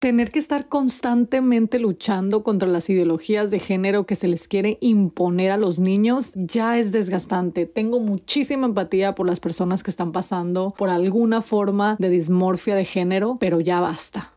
tener que estar constantemente luchando contra las ideologías de género que se les quiere imponer a los niños ya es desgastante. Tengo muchísima empatía por las personas que están pasando por alguna forma de dismorfia de género, pero ya basta.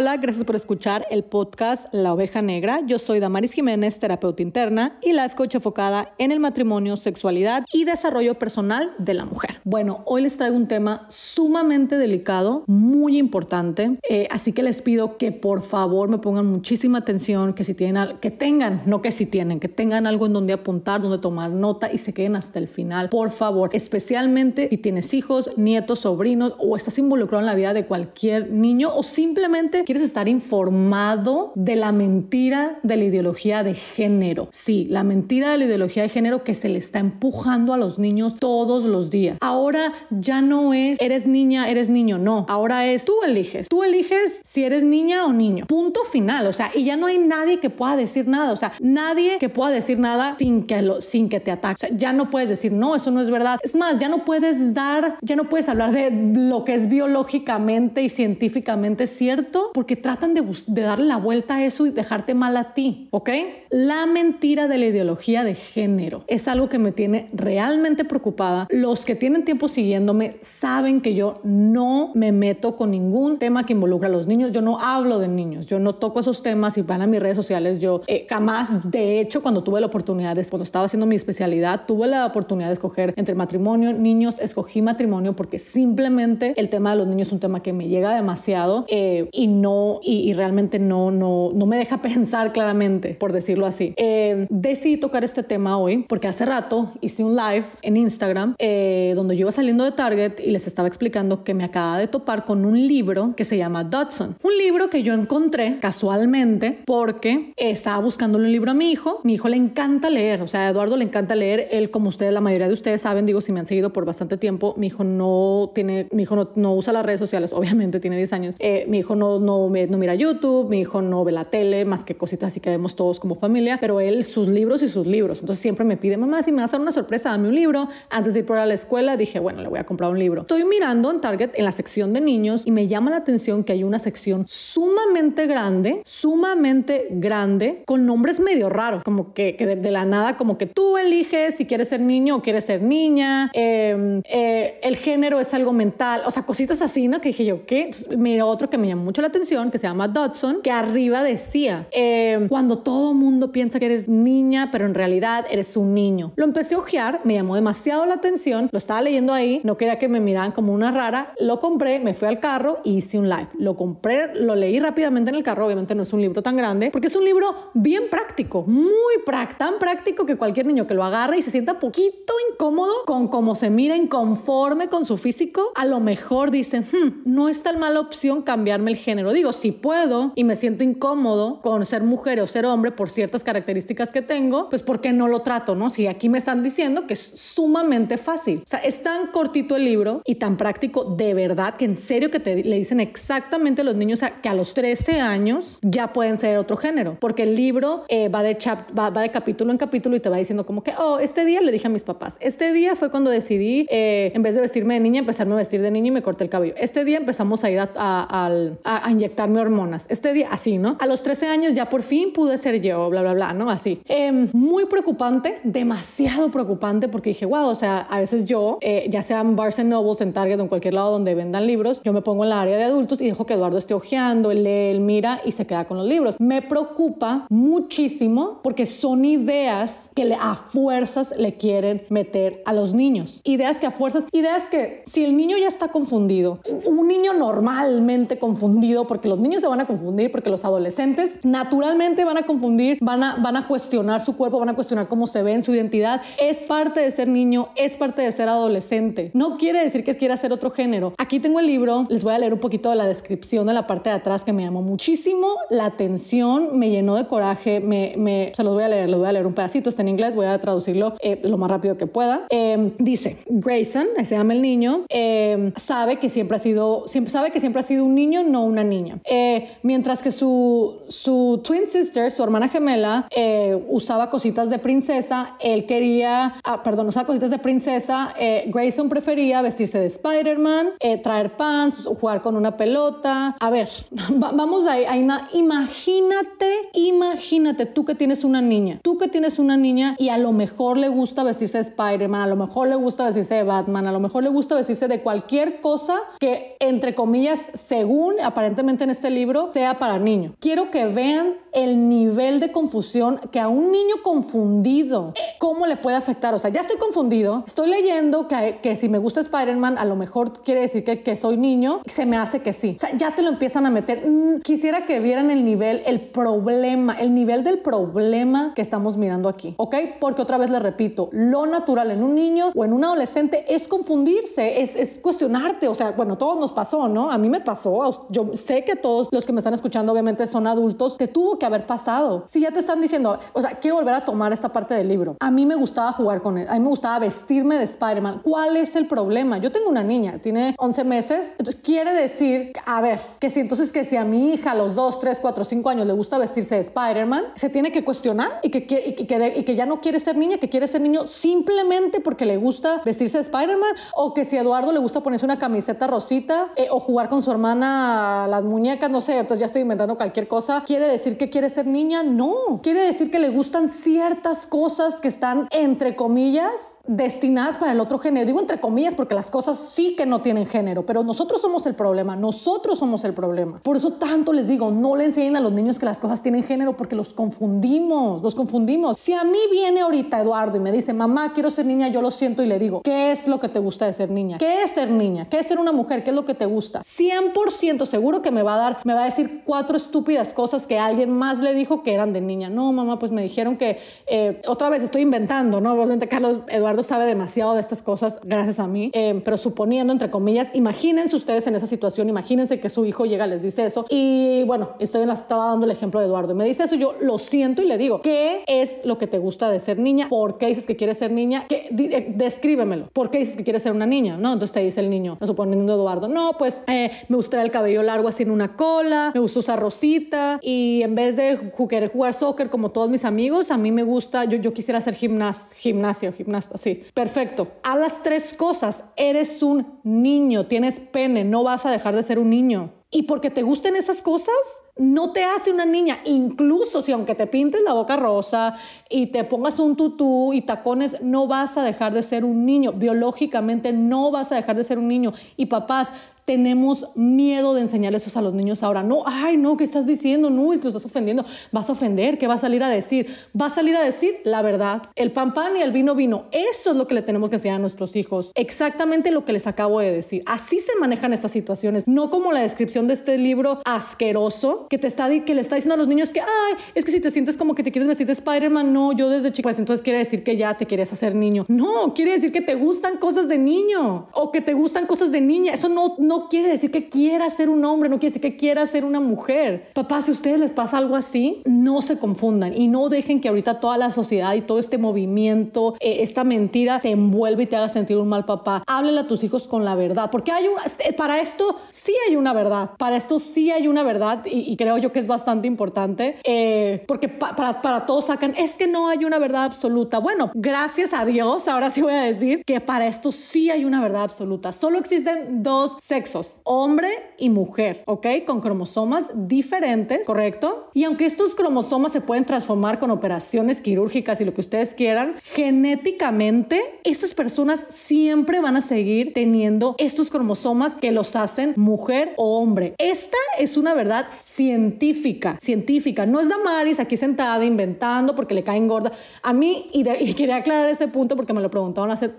Hola, gracias por escuchar el podcast La Oveja Negra. Yo soy Damaris Jiménez, terapeuta interna y life coach enfocada en el matrimonio, sexualidad y desarrollo personal de la mujer. Bueno, hoy les traigo un tema sumamente delicado, muy importante, eh, así que les pido que por favor me pongan muchísima atención, que si tienen, que tengan, no que si tienen, que tengan algo en donde apuntar, donde tomar nota y se queden hasta el final, por favor, especialmente si tienes hijos, nietos, sobrinos o estás involucrado en la vida de cualquier niño o simplemente quieres estar informado de la mentira de la ideología de género. Sí, la mentira de la ideología de género que se le está empujando a los niños todos los días. Ahora ya no es eres niña, eres niño, no. Ahora es tú eliges. Tú eliges si eres niña o niño. Punto final. O sea, y ya no hay nadie que pueda decir nada. O sea, nadie que pueda decir nada sin que, lo, sin que te ataque. O sea, ya no puedes decir, no, eso no es verdad. Es más, ya no puedes dar, ya no puedes hablar de lo que es biológicamente y científicamente cierto porque tratan de, darle la vuelta a eso y dejarte mal a ti, ¿ok? La mentira de la ideología de género es algo que me tiene realmente preocupada. Los que tienen tiempo siguiéndome saben que yo no me meto con ningún tema que involucra a los niños. Yo no hablo de niños, yo no toco esos temas y van a mis redes sociales. Yo eh, jamás, de hecho, cuando tuve la oportunidad, de, cuando estaba haciendo mi especialidad, tuve la oportunidad de escoger entre matrimonio, niños, escogí matrimonio porque simplemente el tema de los niños es un tema que me llega demasiado eh, y no y, realmente no, no, no me deja pensar claramente, por decirlo así. Eh, decidí tocar este tema hoy porque hace rato hice un live en Instagram eh, donde yo iba saliendo de Target y les estaba explicando que me acaba de topar con un libro que se llama Dodson. Un libro que yo encontré casualmente porque estaba buscándole un libro a mi hijo. Mi hijo le encanta leer, o sea, a Eduardo le encanta leer. Él, como ustedes, la mayoría de ustedes saben, digo, si me han seguido por bastante tiempo, mi hijo no tiene, mi hijo no, no usa las redes sociales, obviamente tiene 10 años. Eh, mi hijo no, no no, mira YouTube, mi hijo no ve la tele, más que cositas así que vemos todos como familia, pero él sus libros y sus libros. Entonces siempre me pide, mamá, si me vas a dar una sorpresa, dame un libro. Antes de ir por a la escuela dije, bueno, le voy a comprar un libro. Estoy mirando en Target en la sección de niños y me llama la atención que hay una sección sumamente grande, sumamente grande, con nombres medio raros, como que, de, la nada, como que tú eliges si quieres ser niño o quieres ser niña, em, eh, el género es algo mental, o sea, cositas así, ¿no? Que dije yo, ¿qué? mira otro que me llamó mucho la atención que se llama Dodson, que arriba decía, eh, cuando todo mundo piensa que eres niña, pero en realidad eres un niño. Lo empecé a ojear, me llamó demasiado la atención, lo estaba leyendo ahí, no quería que me miraran como una rara, lo compré, me fui al carro y hice un live. Lo compré, lo leí rápidamente en el carro, obviamente no es un libro tan grande, porque es un libro bien práctico, muy práctico, tan práctico que cualquier niño que lo agarre y se sienta poquito incómodo con cómo se mira inconforme con su físico, a lo mejor dice, hmm, no es tan mala opción cambiarme el género digo, si puedo y me siento incómodo con ser mujer o ser hombre por ciertas características que tengo, pues ¿por qué no lo trato, no? Si aquí me están diciendo que es sumamente fácil. O sea, es tan cortito el libro y tan práctico de verdad que en serio que te le dicen exactamente a los niños que a los 13 años ya pueden ser otro género, porque el libro eh, va, de chap va, de capítulo en capítulo y te va diciendo como que, oh, este día le dije a mis papás, este día fue cuando decidí, eh, en vez de vestirme de niña, empezarme a vestir de niño y me corté el cabello. Este día empezamos a ir a, a, a, inyectarme hormonas. Este día, así, ¿no? A los 13 años ya por fin pude ser yo, bla, bla, bla, ¿no? Así. Em, muy preocupante, demasiado preocupante porque dije, wow, o sea, a veces yo, eh, ya sea en Barnes Nobles, en Target o en cualquier lado donde vendan libros, yo me pongo en la área de adultos y dejo que Eduardo esté ojeando, él lee, él mira y se queda con los libros. Me preocupa muchísimo porque son ideas que a fuerzas le quieren meter a los niños. Ideas que a fuerzas, ideas que si el niño ya está confundido, un niño normalmente confundido porque los niños se van a confundir, porque los adolescentes naturalmente van a confundir, van a, van a cuestionar su cuerpo, van a cuestionar cómo se ven, su identidad. Es parte de ser niño, es parte de ser adolescente. No quiere decir que quiera ser otro género. Aquí tengo el libro, les voy a leer un poquito de la descripción de la parte de atrás que me llamó muchísimo la atención, me llenó de coraje, me, se los voy a leer, les voy a leer un pedacito, está en inglés, voy a traducirlo eh, lo más rápido que pueda. Eh, dice, Grayson, se llama el niño, eh, sabe que siempre ha sido, siempre, sabe que siempre ha sido un niño, no una niña Eh, mientras que su, su twin sister, su hermana gemela, eh, usaba cositas de princesa, él quería, ah, perdón, usaba cositas de princesa, eh, Grayson prefería vestirse de Spider-Man, traer pants, jugar con una pelota. A ver, vamos ahí, ahí imagínate, imagínate tú que tienes una niña, tú que tienes una niña y a lo mejor le gusta vestirse de Spider-Man, a lo mejor le gusta vestirse de Batman, a lo mejor le gusta vestirse de cualquier cosa que, entre comillas, según aparentemente en este libro, sea para niños. Quiero que vean el nivel de confusión que a un niño confundido, ¿cómo le puede afectar? O sea, ya estoy confundido, estoy leyendo que, que si me gusta Spider-Man, a lo mejor quiere decir que, que, soy niño, se me hace que sí. O sea, ya te lo empiezan a meter. Mm, quisiera que vieran el nivel, el problema, el nivel del problema que estamos mirando aquí, ¿ok? Porque otra vez le repito, lo natural en un niño o en un adolescente es confundirse, es, es cuestionarte, o sea, bueno, todos nos pasó, ¿no? A mí me pasó, yo sé que todos los que me están escuchando obviamente son adultos, que tuvo que haber pasado. Si ya te están diciendo, o sea, quiero volver a tomar esta parte del libro. A mí me gustaba jugar con él, a mí me gustaba vestirme de Spider-Man. ¿Cuál es el problema? Yo tengo una niña, tiene 11 meses, entonces quiere decir, a ver, que si entonces que si a mi hija a los 2, 3, 4, 5 años le gusta vestirse de Spider-Man, se tiene que cuestionar y que, que, que ya no quiere ser niña, que quiere ser niño simplemente porque le gusta vestirse de Spider-Man o que si a Eduardo le gusta ponerse una camiseta rosita eh, o jugar con su hermana las muñecas, no sé, entonces ya estoy inventando cualquier cosa, quiere decir que quiere ser niña, no. Quiere decir que le gustan ciertas cosas que están, entre comillas, destinadas para el otro género. Digo entre comillas porque las cosas sí que no tienen género, pero nosotros somos el problema, nosotros somos el problema. Por eso tanto les digo, no le enseñen a los niños que las cosas tienen género porque los confundimos, los confundimos. Si a mí viene ahorita Eduardo y me dice, mamá, quiero ser niña, yo lo siento y le digo, ¿qué es lo que te gusta de ser niña? ¿Qué es ser niña? ¿Qué es ser una mujer? ¿Qué es lo que te gusta? 100% seguro que me va a dar, me va a decir cuatro estúpidas cosas que alguien más le dijo que eran de niña. No, mamá, pues me dijeron que, eh, otra vez estoy inventando, ¿no? Obviamente Carlos Eduardo sabe demasiado de estas cosas gracias a mí, eh, pero suponiendo, entre comillas, imagínense ustedes en esa situación, imagínense que su hijo llega, les dice eso y bueno, estoy en la, estaba dando el ejemplo de Eduardo, me dice eso, yo lo siento y le digo, ¿qué es lo que te gusta de ser niña? ¿Por qué dices que quieres ser niña? ¿Qué, eh, descríbemelo. ¿Por qué dices que quieres ser una niña? No, entonces te dice el niño, suponiendo Eduardo, no, pues me gustaría el cabello largo así en una cola, me gusta usar rosita y en vez de querer jugar soccer como todos mis amigos, a mí me gusta, yo, yo quisiera hacer gimnas, gimnasia o gimnasta, sí perfecto. A las tres cosas. Eres un niño, tienes pene, no vas a dejar de ser un niño. Y porque te gusten esas cosas, no te hace una niña. Incluso si aunque te pintes la boca rosa y te pongas un tutú y tacones, no vas a dejar de ser un niño. Biológicamente no vas a dejar de ser un niño. Y papás, tenemos miedo de enseñarles eso a los niños ahora. No, ay, no, ¿qué estás diciendo? No, lo estás ofendiendo. Vas a ofender, ¿qué va a salir a decir? Va a salir a decir la verdad. El pan pan y el vino vino. Eso es lo que le tenemos que enseñar a nuestros hijos. Exactamente lo que les acabo de decir. Así se manejan estas situaciones, no como la descripción de este libro asqueroso que te está que le está diciendo a los niños que, ay, es que si te sientes como que te quieres vestir de Spider-Man, no, yo desde chico, pues entonces quiere decir que ya te quieres hacer niño. No, quiere decir que te gustan cosas de niño o que te gustan cosas de niña. Eso no, no quiere decir que quiera ser un hombre, no quiere decir que quiera ser una mujer. Papá, si a ustedes les pasa algo así, no se confundan y no dejen que ahorita toda la sociedad y todo este movimiento, eh, esta mentira te envuelva y te haga sentir un mal papá. Háblele a tus hijos con la verdad, porque hay una, este, para esto sí hay una verdad, para esto sí hay una verdad y, creo yo que es bastante importante, eh, porque para, para todos sacan, es que no hay una verdad absoluta. Bueno, gracias a Dios, ahora sí voy a decir que para esto sí hay una verdad absoluta. Solo existen dos sexos, hombre y mujer, ¿ok? Con cromosomas diferentes, ¿correcto? Y aunque estos cromosomas se pueden transformar con operaciones quirúrgicas y lo que ustedes quieran, genéticamente estas personas siempre van a seguir teniendo estos cromosomas que los hacen mujer o hombre. Esta es una verdad científica, científica. No es Damaris aquí sentada inventando porque le caen gorda. A mí, y, quería aclarar ese punto porque me lo preguntaron hace,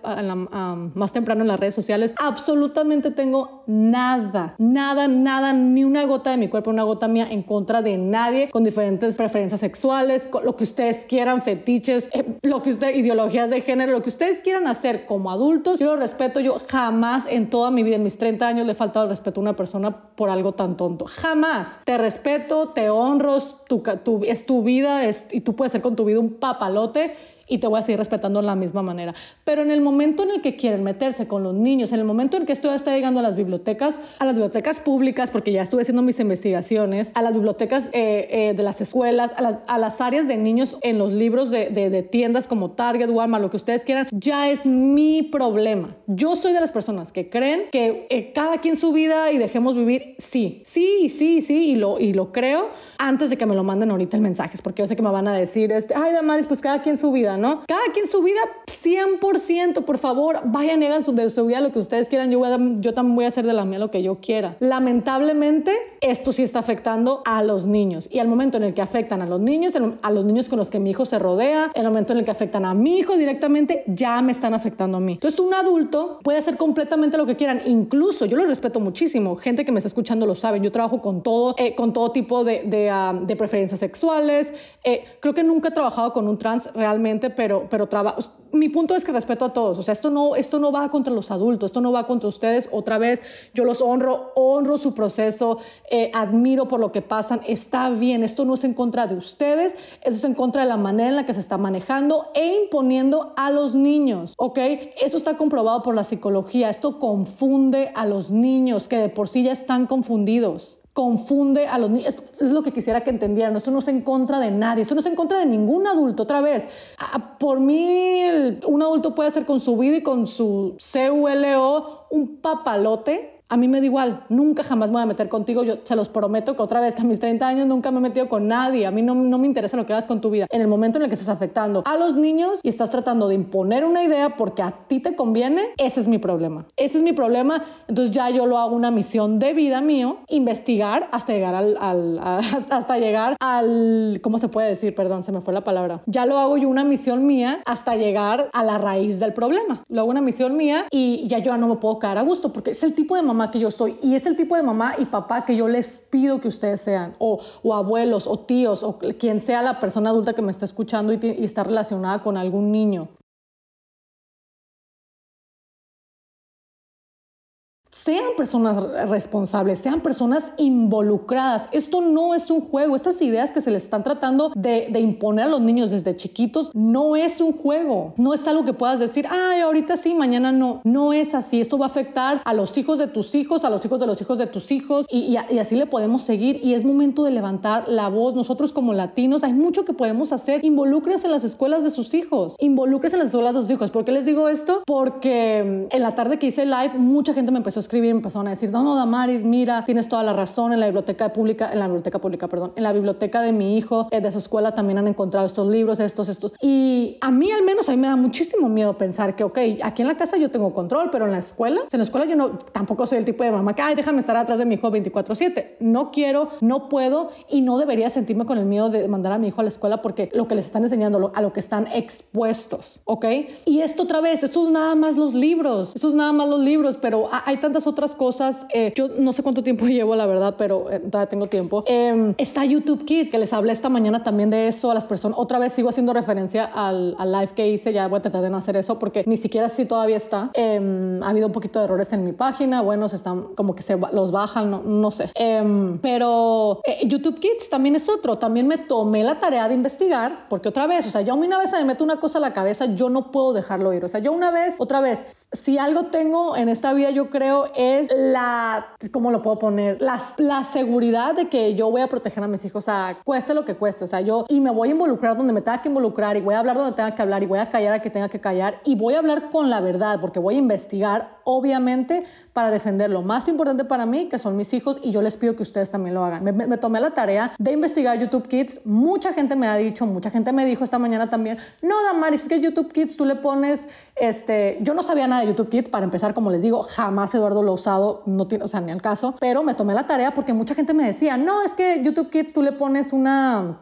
más temprano en las redes sociales, absolutamente tengo nada nada, nada, ni una gota de mi cuerpo, una gota mía en contra de nadie con diferentes preferencias sexuales, lo que ustedes quieran, fetiches, eh, lo que ustedes, ideologías de género, lo que ustedes quieran hacer como adultos, yo lo respeto. Yo jamás en toda mi vida, en mis 30 años, le he faltado el respeto a una persona por algo tan tonto. Jamás. Te respeto, te honro, es tu vida y tú puedes ser con tu vida un papalote y te voy a seguir respetando de la misma manera. Pero en el momento en el que quieren meterse con los niños, en el momento en que esto está llegando a las bibliotecas, a las bibliotecas públicas, porque ya estuve haciendo mis investigaciones, a las bibliotecas eh, eh, de las escuelas, a, las áreas de niños en los libros de, de, tiendas como Target, Walmart, lo que ustedes quieran, ya es mi problema. Yo soy de las personas que creen que eh, cada quien su vida y dejemos vivir, sí, sí, sí, sí, y lo, y lo creo antes de que me lo manden ahorita el mensaje, porque yo sé que me van a decir, este, ay, Damaris, pues cada quien su vida, ¿no? Cada quien su vida, 100%, por favor, vayan, hagan su, de su vida lo que ustedes quieran, yo, yo también voy a hacer de la mía lo que yo quiera. Lamentablemente, esto sí está afectando a los niños, y al momento en el que afectan a los niños, a los niños con los que mi hijo se rodea, el momento en el que afectan a mi hijo directamente, ya me están afectando a mí. Entonces, un adulto puede hacer completamente lo que quieran, incluso yo los respeto muchísimo, gente que me está escuchando lo sabe, yo trabajo con todo, eh, con todo tipo de, ah, preferencias sexuales, eh, creo que nunca he trabajado con un trans realmente, pero, pero mi punto es que respeto a todos, o sea, esto no, esto no va contra los adultos, esto no va contra ustedes, otra vez, yo los honro, honro su proceso, eh, admiro por lo que pasan, está bien, esto no es en contra de ustedes, eso es en contra de la manera en la que se está manejando e imponiendo a los niños, ¿ok? Eso está comprobado por la psicología, esto confunde a los niños que de por sí ya están confundidos confunde a los niños. es lo que quisiera que entendieran. Esto no es en contra de nadie. Esto no es en contra de ningún adulto. Otra vez, por mí, un adulto puede hacer con su vida y con su CULO un papalote a mí me da igual, nunca jamás me voy a meter contigo, yo se los prometo que otra vez que a mis 30 años nunca me he metido con nadie, a mí no, no me interesa lo que hagas con tu vida. En el momento en el que estás afectando a los niños y estás tratando de imponer una idea porque a ti te conviene, ese es mi problema. Ese es mi problema, entonces ya yo lo hago una misión de vida mío, investigar hasta llegar al, al hasta llegar al, ¿cómo se puede decir? Perdón, se me fue la palabra. Ya lo hago yo una misión mía hasta llegar a la raíz del problema. Lo hago una misión mía y ya yo no me puedo quedar a gusto porque es el tipo de mamá que yo soy y es el tipo de mamá y papá que yo les pido que ustedes sean, o, o abuelos, o tíos, o quien sea la persona adulta que me está escuchando y, y está relacionada con algún niño. Sean personas responsables, sean personas involucradas. Esto no es un juego. Estas ideas que se les están tratando de, imponer a los niños desde chiquitos no es un juego. No es algo que puedas decir, ay, ahorita sí, mañana no. No es así. Esto va a afectar a los hijos de tus hijos, a los hijos de los hijos de tus hijos y, así le podemos seguir. Y es momento de levantar la voz. Nosotros como latinos hay mucho que podemos hacer. Involúcrense en las escuelas de sus hijos. Involúcrense en las escuelas de sus hijos. ¿Por qué les digo esto? Porque en la tarde que hice live, mucha gente me empezó a escribir, empezaron a decir, no, no, Damaris, mira, tienes toda la razón, en la biblioteca pública, en la biblioteca pública, perdón, en la biblioteca de mi hijo, eh, de su escuela también han encontrado estos libros, estos, estos. Y a mí al menos a mí me da muchísimo miedo pensar que, ok, aquí en la casa yo tengo control, pero en la escuela, en la escuela yo no, tampoco soy el tipo de mamá que, ay, déjame estar atrás de mi hijo 24/7. No quiero, no puedo y no debería sentirme con el miedo de mandar a mi hijo a la escuela porque lo que les están enseñando, a lo que están expuestos, ¿ok? Y esto otra vez, esto es nada más los libros, esto es nada más los libros, pero hay tantas otras cosas. Eh, yo no sé cuánto tiempo llevo, la verdad, pero eh, todavía tengo tiempo. Em, está YouTube Kid, que les hablé esta mañana también de eso a las personas. Otra vez sigo haciendo referencia al, live que hice, ya voy a tratar de no hacer eso porque ni siquiera si todavía está. Em, ha habido un poquito de errores en mi página, bueno, se están como que se los bajan, no, no sé. Em, pero eh, YouTube Kids también es otro. También me tomé la tarea de investigar, porque otra vez, o sea, yo una vez me meto una cosa a la cabeza, yo no puedo dejarlo ir. O sea, yo una vez, otra vez, si algo tengo en esta vida, yo creo es la, ¿cómo lo puedo poner? La, la seguridad de que yo voy a proteger a mis hijos, o sea, cueste lo que cueste, o sea, yo y me voy a involucrar donde me tenga que involucrar y voy a hablar donde tenga que hablar y voy a callar a que tenga que callar y voy a hablar con la verdad porque voy a investigar, obviamente, para defender lo más importante para mí, que son mis hijos, y yo les pido que ustedes también lo hagan. Me, tomé la tarea de investigar YouTube Kids. Mucha gente me ha dicho, mucha gente me dijo esta mañana también, no, Damaris, es que YouTube Kids tú le pones, este, yo no sabía nada de YouTube Kids, para empezar, como les digo, jamás Eduardo lo usado, no tiene, o sea, ni al caso, pero me tomé la tarea porque mucha gente me decía, no, es que YouTube Kids tú le pones una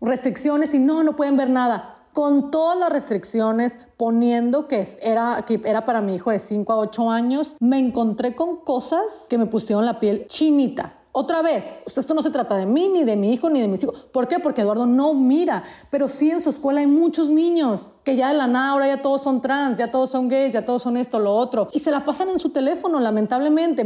restricciones y no, no pueden ver nada con todas las restricciones, poniendo que era, que era para mi hijo de 5 a 8 años, me encontré con cosas que me pusieron la piel chinita. Otra vez, esto no se trata de mí, ni de mi hijo, ni de mis hijos. ¿Por qué? Porque Eduardo no mira, pero sí en su escuela hay muchos niños que ya de la nada ahora ya todos son trans, ya todos son gays, ya todos son esto, lo otro. Y se la pasan en su teléfono, lamentablemente.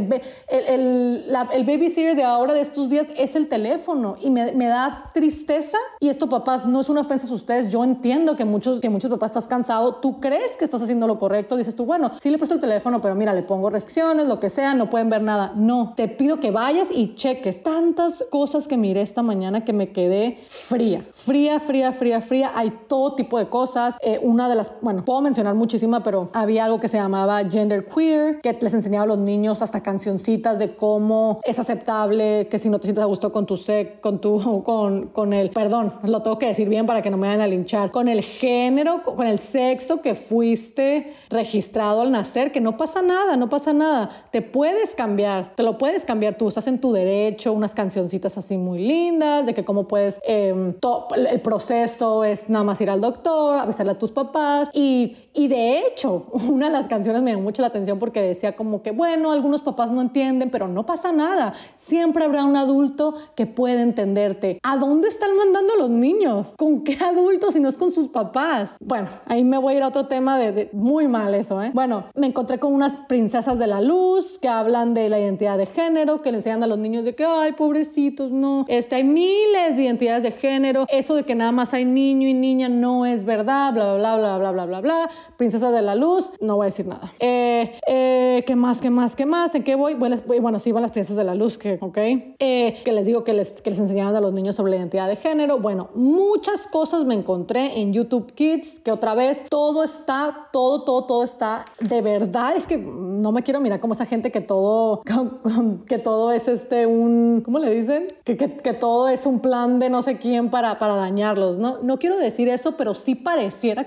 El, el, la, el babysitter de ahora, de estos días, es el teléfono. Y me, me, da tristeza. Y esto, papás, no es una ofensa a ustedes. Yo entiendo que muchos, que muchos papás estás cansado. Tú crees que estás haciendo lo correcto. Dices tú, bueno, sí le presto el teléfono, pero mira, le pongo restricciones, lo que sea, no pueden ver nada. No, te pido que vayas y cheques tantas cosas que miré esta mañana que me quedé fría. Fría, fría, fría, fría. Hay todo tipo de cosas. Eh, una de las, bueno, puedo mencionar muchísima, pero había algo que se llamaba gender queer, que les enseñaba a los niños hasta cancioncitas de cómo es aceptable que si no te sientes a gusto con tu sec, con tu, con, con el, perdón, lo tengo que decir bien para que no me vayan a linchar, con el género, con el sexo que fuiste registrado al nacer, que no pasa nada, no pasa nada. Te puedes cambiar, te lo puedes cambiar tú, estás en tu derecho, unas cancioncitas así muy lindas, de que cómo puedes, eh, el proceso es nada más ir al doctor, avisarle a tus papás y, y de hecho, una de las canciones me llamó mucho la atención porque decía como que, bueno, algunos papás no entienden, pero no pasa nada. Siempre habrá un adulto que puede entenderte. ¿A dónde están mandando los niños? ¿Con qué adultos si no es con sus papás? Bueno, ahí me voy a ir a otro tema de, muy mal eso, ¿eh? Bueno, me encontré con unas princesas de la luz que hablan de la identidad de género, que le enseñan a los niños de que, ay, pobrecitos, no. Este, hay miles de identidades de género. Eso de que nada más hay niño y niña no es verdad, bla, bla, bla, bla, bla, bla, bla, bla. Princesa de la luz, no voy a decir nada. Eh, eh, ¿Qué más, qué más, qué más? ¿En qué voy? Bueno, bueno sí, van las princesas de la luz, que, ¿ok? Eh, que les digo que les, que les enseñaban a los niños sobre la identidad de género. Bueno, muchas cosas me encontré en YouTube Kids, que otra vez todo está, todo, todo, todo está, de verdad, es que no me quiero mirar como esa gente que todo, que todo es este, un, ¿cómo le dicen? Que, que, que todo es un plan de no sé quién para, para dañarlos, ¿no? No quiero decir eso, pero sí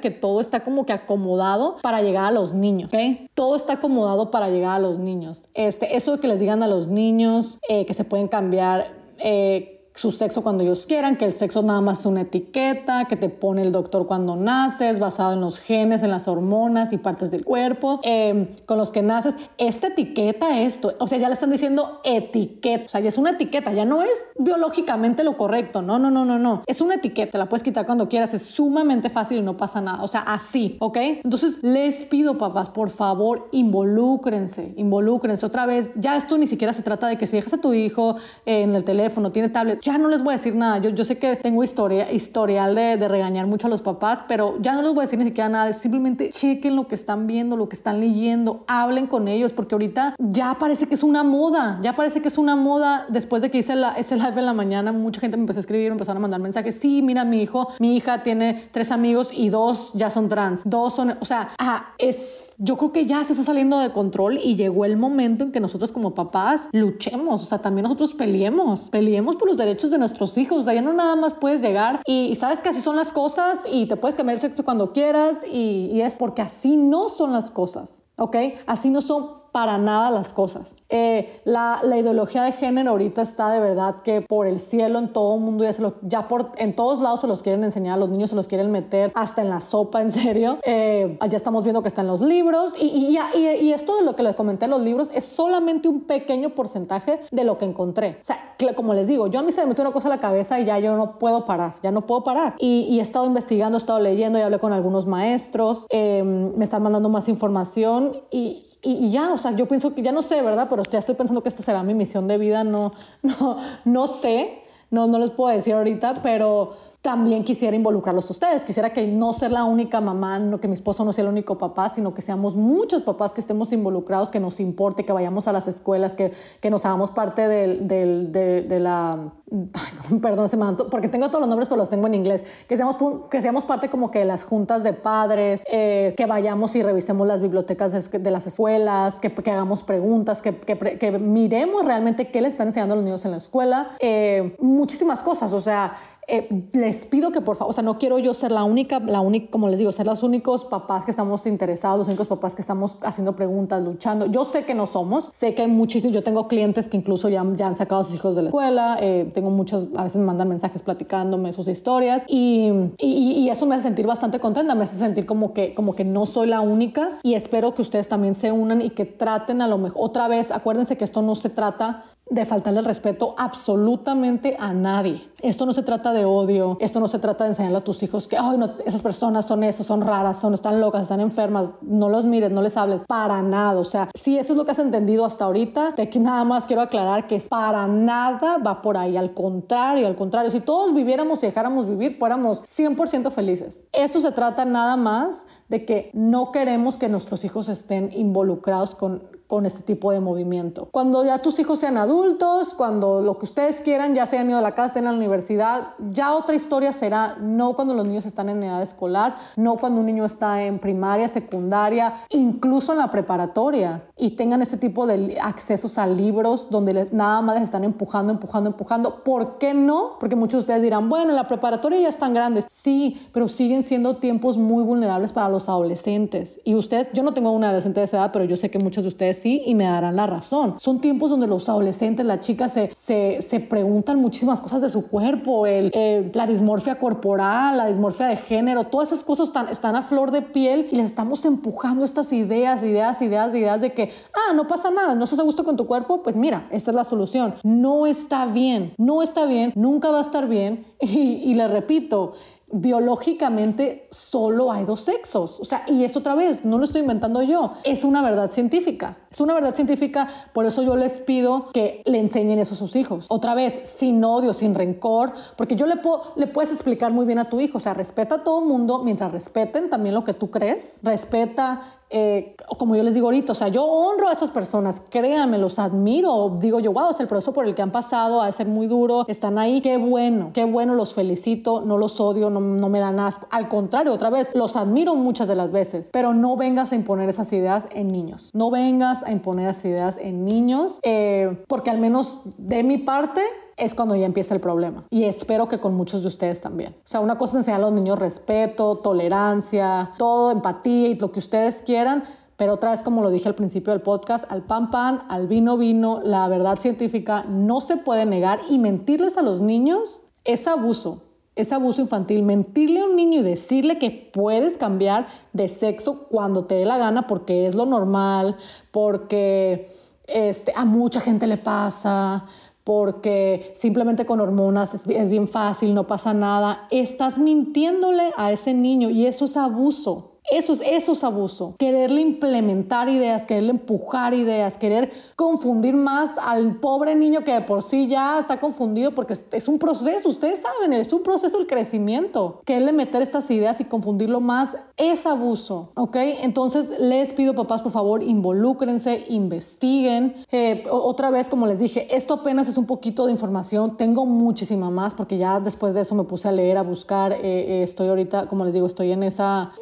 que todo está como que acomodado para llegar a los niños, ¿ok? Todo está acomodado para llegar a los niños. Este, eso que les digan a los niños eh, que se pueden cambiar. Eh, su sexo cuando ellos quieran, que el sexo nada más es una etiqueta que te pone el doctor cuando naces, basado en los genes, en las hormonas y partes del cuerpo, em, con los que naces. Esta etiqueta, esto, o sea, ya le están diciendo etiqueta, o sea, ya es una etiqueta, ya no es biológicamente lo correcto, no, no, no, no, no, es una etiqueta, la puedes quitar cuando quieras, es sumamente fácil y no pasa nada, o sea, así, ¿ok? Entonces, les pido, papás, por favor, involúcrense, involúcrense otra vez, ya esto ni siquiera se trata de que si dejas a tu hijo en el teléfono, tiene tablet, ya no les voy a decir nada. Yo, yo sé que tengo historia, historial de, regañar mucho a los papás, pero ya no les voy a decir ni siquiera nada. Simplemente chequen lo que están viendo, lo que están leyendo, hablen con ellos, porque ahorita ya parece que es una moda, ya parece que es una moda. Después de que hice la, ese live en la mañana, mucha gente me empezó a escribir, empezaron a mandar mensajes. Sí, mira, mi hijo, mi hija tiene tres amigos y dos ya son trans, dos son, o sea, ah, es, yo creo que ya se está saliendo de control y llegó el momento en que nosotros como papás luchemos, o sea, también nosotros peleemos, peleemos por los derechos de nuestros hijos. De ahí no nada más puedes llegar y, sabes que así son las cosas y te puedes cambiar el sexo cuando quieras y, y es porque así no son las cosas. ¿Ok? Así no son para nada las cosas. Eh, la, la, ideología de género ahorita está de verdad que por el cielo en todo mundo ya, se lo, ya por, en todos lados se los quieren enseñar, a los niños se los quieren meter hasta en la sopa, en serio. Eh, ya estamos viendo que está en los libros y, y, y, y, esto de lo que les comenté en los libros es solamente un pequeño porcentaje de lo que encontré. O sea, como les digo, yo a mí se me metió una cosa a la cabeza y ya yo no puedo parar, ya no puedo parar. Y, he estado investigando, he estado leyendo y hablé con algunos maestros, eh, me están mandando más información y, y ya, o sea, yo pienso que ya no sé, ¿verdad? Pero ya estoy pensando que esta será mi misión de vida, no, no, no sé, no, no les puedo decir ahorita, pero también quisiera involucrarlos a ustedes. Quisiera que no ser la única mamá, no que mi esposo no sea el único papá, sino que seamos muchos papás que estemos involucrados, que nos importe, que vayamos a las escuelas, que, que nos hagamos parte del, del, de, de, la... perdón, se me porque tengo todos los nombres, pero los tengo en inglés. Que seamos, que seamos parte como que de las juntas de padres, eh, que vayamos y revisemos las bibliotecas de, las escuelas, que, que, hagamos preguntas, que, que, miremos realmente qué le están enseñando a los niños en la escuela. Eh, muchísimas cosas, o sea eh, les pido que por favor, o sea, no quiero yo ser la única, la única, como les digo, ser los únicos papás que estamos interesados, los únicos papás que estamos haciendo preguntas, luchando. Yo sé que no somos, sé que hay muchísimos, yo tengo clientes que incluso ya, ya han sacado a sus hijos de la escuela, eh, tengo muchos, a veces me mandan mensajes platicándome sus historias y, y, y, eso me hace sentir bastante contenta, me hace sentir como que, como que no soy la única y espero que ustedes también se unan y que traten a lo mejor, otra vez, acuérdense que esto no se trata de faltarle el respeto absolutamente a nadie. Esto no se trata de odio, esto no se trata de enseñarle a tus hijos que, ay, no, esas personas son eso, son raras, son, están locas, están enfermas, no los mires, no les hables, para nada. O sea, si eso es lo que has entendido hasta ahorita, de aquí nada más quiero aclarar que para nada va por ahí, al contrario, al contrario, si todos viviéramos y dejáramos vivir, fuéramos 100% felices. Esto se trata nada más de que no queremos que nuestros hijos estén involucrados con, con este tipo de movimiento. Cuando ya tus hijos sean adultos, cuando lo que ustedes quieran, ya se hayan ido a la casa, estén en la universidad, ya otra historia será no cuando los niños están en edad escolar, no cuando un niño está en primaria, secundaria, incluso en la preparatoria y tengan este tipo de accesos a libros donde nada más les están empujando, empujando, empujando. ¿Por qué no? Porque muchos de ustedes dirán, bueno, en la preparatoria ya están grandes. Sí, pero siguen siendo tiempos muy vulnerables para los adolescentes. Y ustedes, yo no tengo una adolescente de esa edad, pero yo sé que muchos de ustedes sí y me darán la razón. Son tiempos donde los adolescentes, las chicas se, se, se preguntan muchísimas cosas de su cuerpo, el, la dismorfia corporal, la dismorfia de género, todas esas cosas están, están a flor de piel y les estamos empujando estas ideas, ideas, ideas, ideas de que, ah, no pasa nada, no estás a gusto con tu cuerpo, pues mira, esta es la solución. No está bien, no está bien, nunca va a estar bien y, y le repito, biológicamente solo hay dos sexos. O sea, y esto otra vez, no lo estoy inventando yo, es una verdad científica. Es una verdad científica, por eso yo les pido que le enseñen eso a sus hijos. Otra vez, sin odio, sin rencor, porque yo le, puedo, le puedes explicar muy bien a tu hijo, o sea, respeta a todo mundo mientras respeten también lo que tú crees, respeta eh, como yo les digo ahorita, o sea, yo honro a esas personas, créanme, los admiro, digo yo, wow, es el proceso por el que han pasado, a ser muy duro, están ahí, qué bueno, qué bueno, los felicito, no los odio, no, no me dan asco, al contrario, otra vez, los admiro muchas de las veces, pero no vengas a imponer esas ideas en niños, no vengas a imponer esas ideas en niños, eh, porque al menos de mi parte, es cuando ya empieza el problema. Y espero que con muchos de ustedes también. O sea, una cosa es enseñar a los niños respeto, tolerancia, todo, empatía y lo que ustedes quieran. Pero otra vez, como lo dije al principio del podcast, al pan pan, al vino vino, la verdad científica no se puede negar y mentirles a los niños es abuso es abuso infantil. Mentirle a un niño y decirle que puedes cambiar de sexo cuando te dé la gana porque es lo normal, porque este, a mucha gente le pasa, porque simplemente con hormonas es, bien fácil, no pasa nada. Estás mintiéndole a ese niño y eso es abuso. Eso es, eso es abuso. Quererle implementar ideas, quererle empujar ideas, querer confundir más al pobre niño que de por sí ya está confundido porque es un proceso, ustedes saben, es un proceso el crecimiento. Quererle meter estas ideas y confundirlo más es abuso, ¿ok? Entonces les pido papás, por favor, involúcrense, investiguen. Eh, otra vez, como les dije, esto apenas es un poquito de información, tengo muchísima más porque ya después de eso me puse a leer, a buscar, eh, eh, estoy ahorita, como les digo, estoy en esa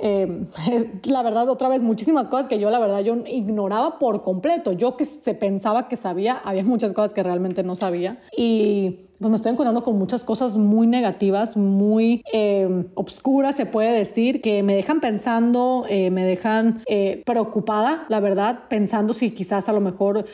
la verdad, otra vez, muchísimas cosas que yo, la verdad, yo ignoraba por completo. Yo que se pensaba que sabía, había muchas cosas que realmente no sabía. Y pues me estoy encontrando con muchas cosas muy negativas, muy eh, obscuras, se puede decir, que me dejan pensando, eh, me dejan eh, preocupada, la verdad, pensando si quizás a lo mejor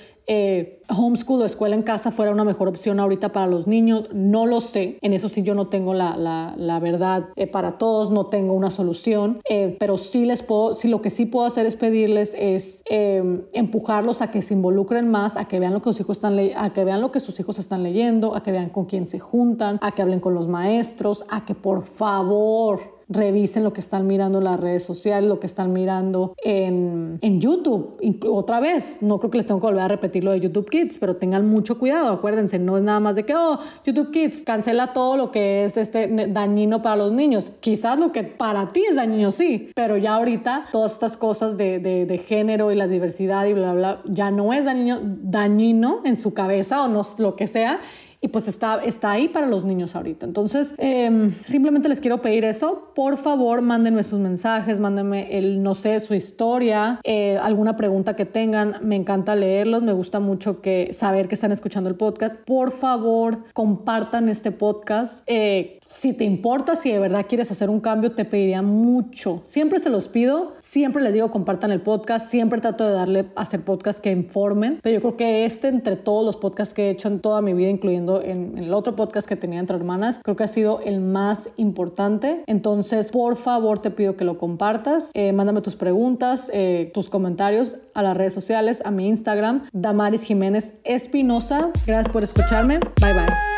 homeschool o escuela en casa fuera una mejor opción ahorita para los niños. No lo sé. En eso sí yo no tengo la, la, verdad para todos, no tengo una solución. Pero sí les puedo, sí lo que sí puedo hacer es pedirles es empujarlos a que se involucren más, a que vean lo que sus hijos están a que vean lo que sus hijos están leyendo, a que vean con quién se juntan, a que hablen con los maestros, a que por favor revisen lo que están mirando en las redes sociales, lo que están mirando en, en YouTube. Otra vez, no creo que les tengo que volver a repetir lo de YouTube Kids, pero tengan mucho cuidado, acuérdense, no es nada más de que, oh, YouTube Kids cancela todo lo que es este dañino para los niños. Quizás lo que para ti es dañino, sí, pero ya ahorita todas estas cosas de, de, de género y la diversidad y bla, bla, ya no es dañino, dañino en su cabeza o no lo que sea y pues está, está ahí para los niños ahorita. Entonces, em, simplemente les quiero pedir eso. Por favor, mándenme sus mensajes, mándenme el, no sé, su historia, eh, alguna pregunta que tengan. Me encanta leerlos, me gusta mucho que saber que están escuchando el podcast. Por favor, compartan este podcast. Eh, si te importa, si de verdad quieres hacer un cambio, te pediría mucho. Siempre se los pido, siempre les digo compartan el podcast, siempre trato de darle a hacer podcasts que informen, pero yo creo que este entre todos los podcasts que he hecho en toda mi vida, incluyendo en, el otro podcast que tenía entre hermanas, creo que ha sido el más importante. Entonces, por favor, te pido que lo compartas. Eh, mándame tus preguntas, eh, tus comentarios a las redes sociales, a mi Instagram, Damaris Jiménez Espinosa. Gracias por escucharme. Bye bye.